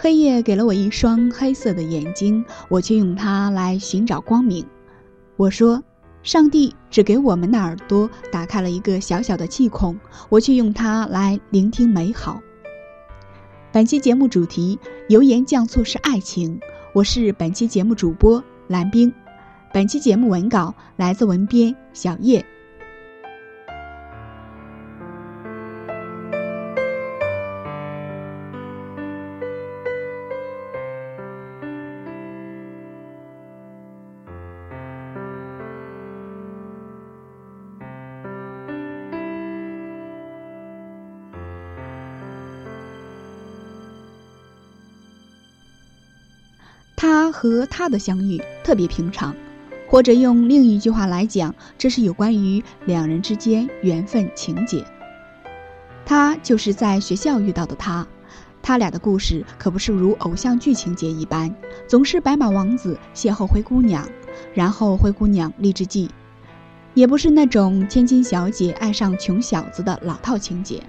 黑夜给了我一双黑色的眼睛，我却用它来寻找光明。我说，上帝只给我们的耳朵打开了一个小小的气孔，我却用它来聆听美好。本期节目主题：油盐酱醋是爱情。我是本期节目主播蓝冰。本期节目文稿来自文编小叶。他和他的相遇特别平常，或者用另一句话来讲，这是有关于两人之间缘分情节。他就是在学校遇到的他，他俩的故事可不是如偶像剧情节一般，总是白马王子邂逅灰姑娘，然后灰姑娘励志记，也不是那种千金小姐爱上穷小子的老套情节。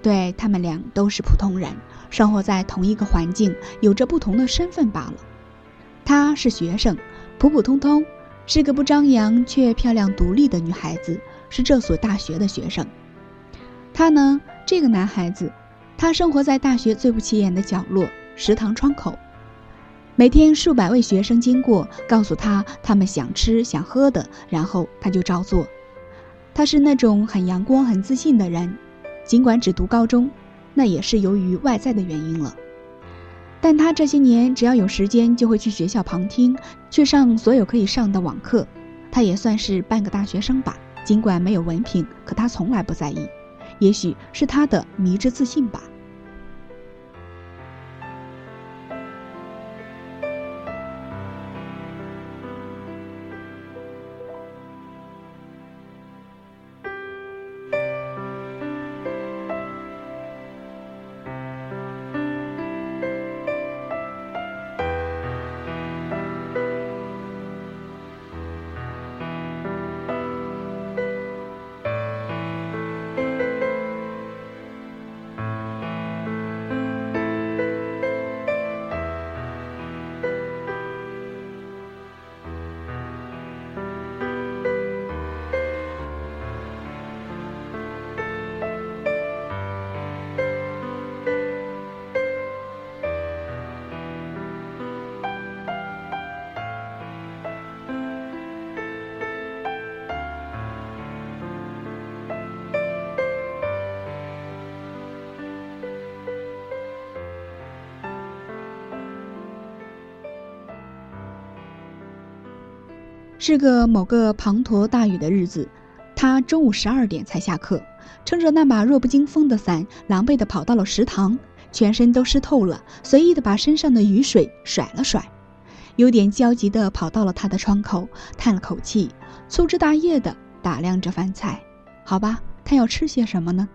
对他们俩都是普通人。生活在同一个环境，有着不同的身份罢了。她是学生，普普通通，是个不张扬却漂亮独立的女孩子，是这所大学的学生。他呢，这个男孩子，他生活在大学最不起眼的角落——食堂窗口。每天数百位学生经过，告诉他他们想吃想喝的，然后他就照做。他是那种很阳光、很自信的人，尽管只读高中。那也是由于外在的原因了，但他这些年只要有时间就会去学校旁听，去上所有可以上的网课。他也算是半个大学生吧，尽管没有文凭，可他从来不在意。也许是他的迷之自信吧。是个某个滂沱大雨的日子，他中午十二点才下课，撑着那把弱不禁风的伞，狼狈地跑到了食堂，全身都湿透了，随意地把身上的雨水甩了甩，有点焦急地跑到了他的窗口，叹了口气，粗枝大叶地打量着饭菜。好吧，他要吃些什么呢？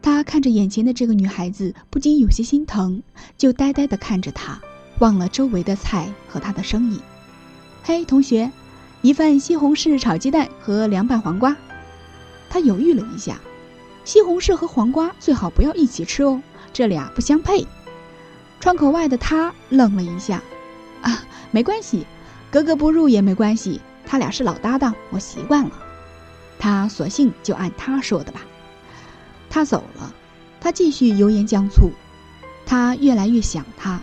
他看着眼前的这个女孩子，不禁有些心疼，就呆呆地看着她，忘了周围的菜和他的生意。嘿，同学。一份西红柿炒鸡蛋和凉拌黄瓜，他犹豫了一下，西红柿和黄瓜最好不要一起吃哦，这俩不相配。窗口外的他愣了一下，啊，没关系，格格不入也没关系，他俩是老搭档，我习惯了。他索性就按他说的吧。他走了，他继续油盐酱醋，他越来越想他，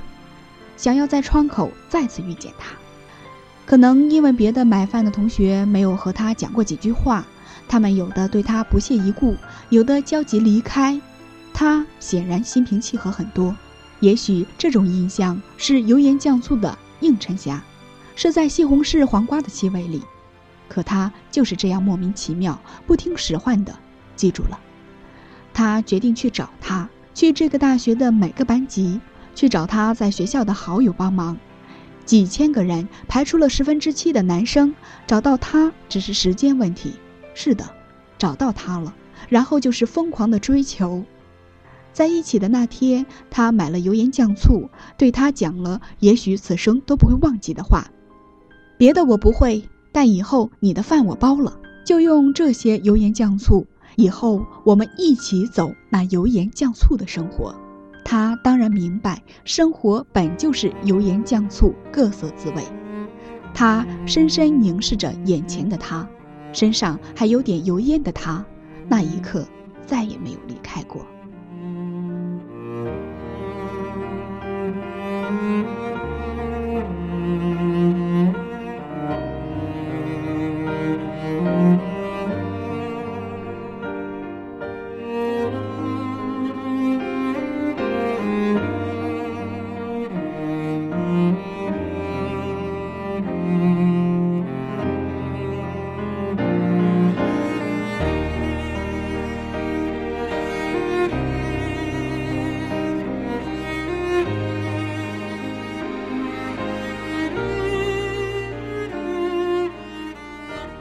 想要在窗口再次遇见他。可能因为别的买饭的同学没有和他讲过几句话，他们有的对他不屑一顾，有的焦急离开，他显然心平气和很多。也许这种印象是油盐酱醋的映衬下，是在西红柿黄瓜的气味里。可他就是这样莫名其妙、不听使唤的记住了。他决定去找他，去这个大学的每个班级，去找他在学校的好友帮忙。几千个人排出了十分之七的男生，找到他只是时间问题。是的，找到他了，然后就是疯狂的追求。在一起的那天，他买了油盐酱醋，对他讲了也许此生都不会忘记的话：“别的我不会。”但以后你的饭我包了，就用这些油盐酱醋。以后我们一起走那油盐酱醋的生活。他当然明白，生活本就是油盐酱醋，各色滋味。他深深凝视着眼前的他，身上还有点油烟的他，那一刻再也没有离开过。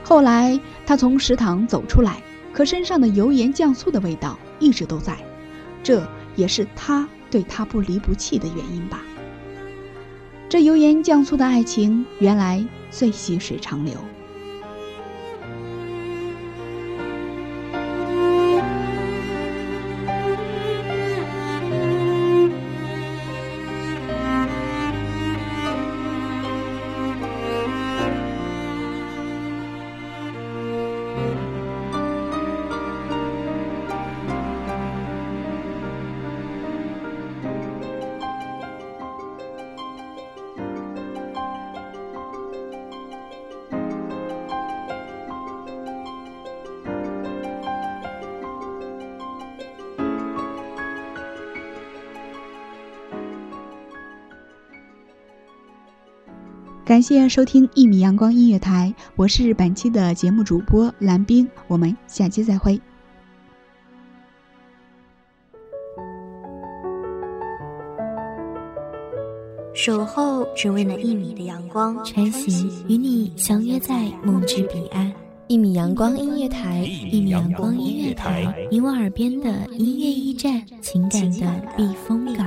后来，他从食堂走出来，可身上的油盐酱醋的味道一直都在，这也是他对他不离不弃的原因吧。这油盐酱醋的爱情，原来最细水长流。感谢收听一米阳光音乐台，我是本期的节目主播蓝冰，我们下期再会。守候只为那一米的阳光，晨曦与你相约在梦之彼岸。一米阳光音乐台，一米阳光音乐台，你我耳边的音乐驿站，情感的避风港。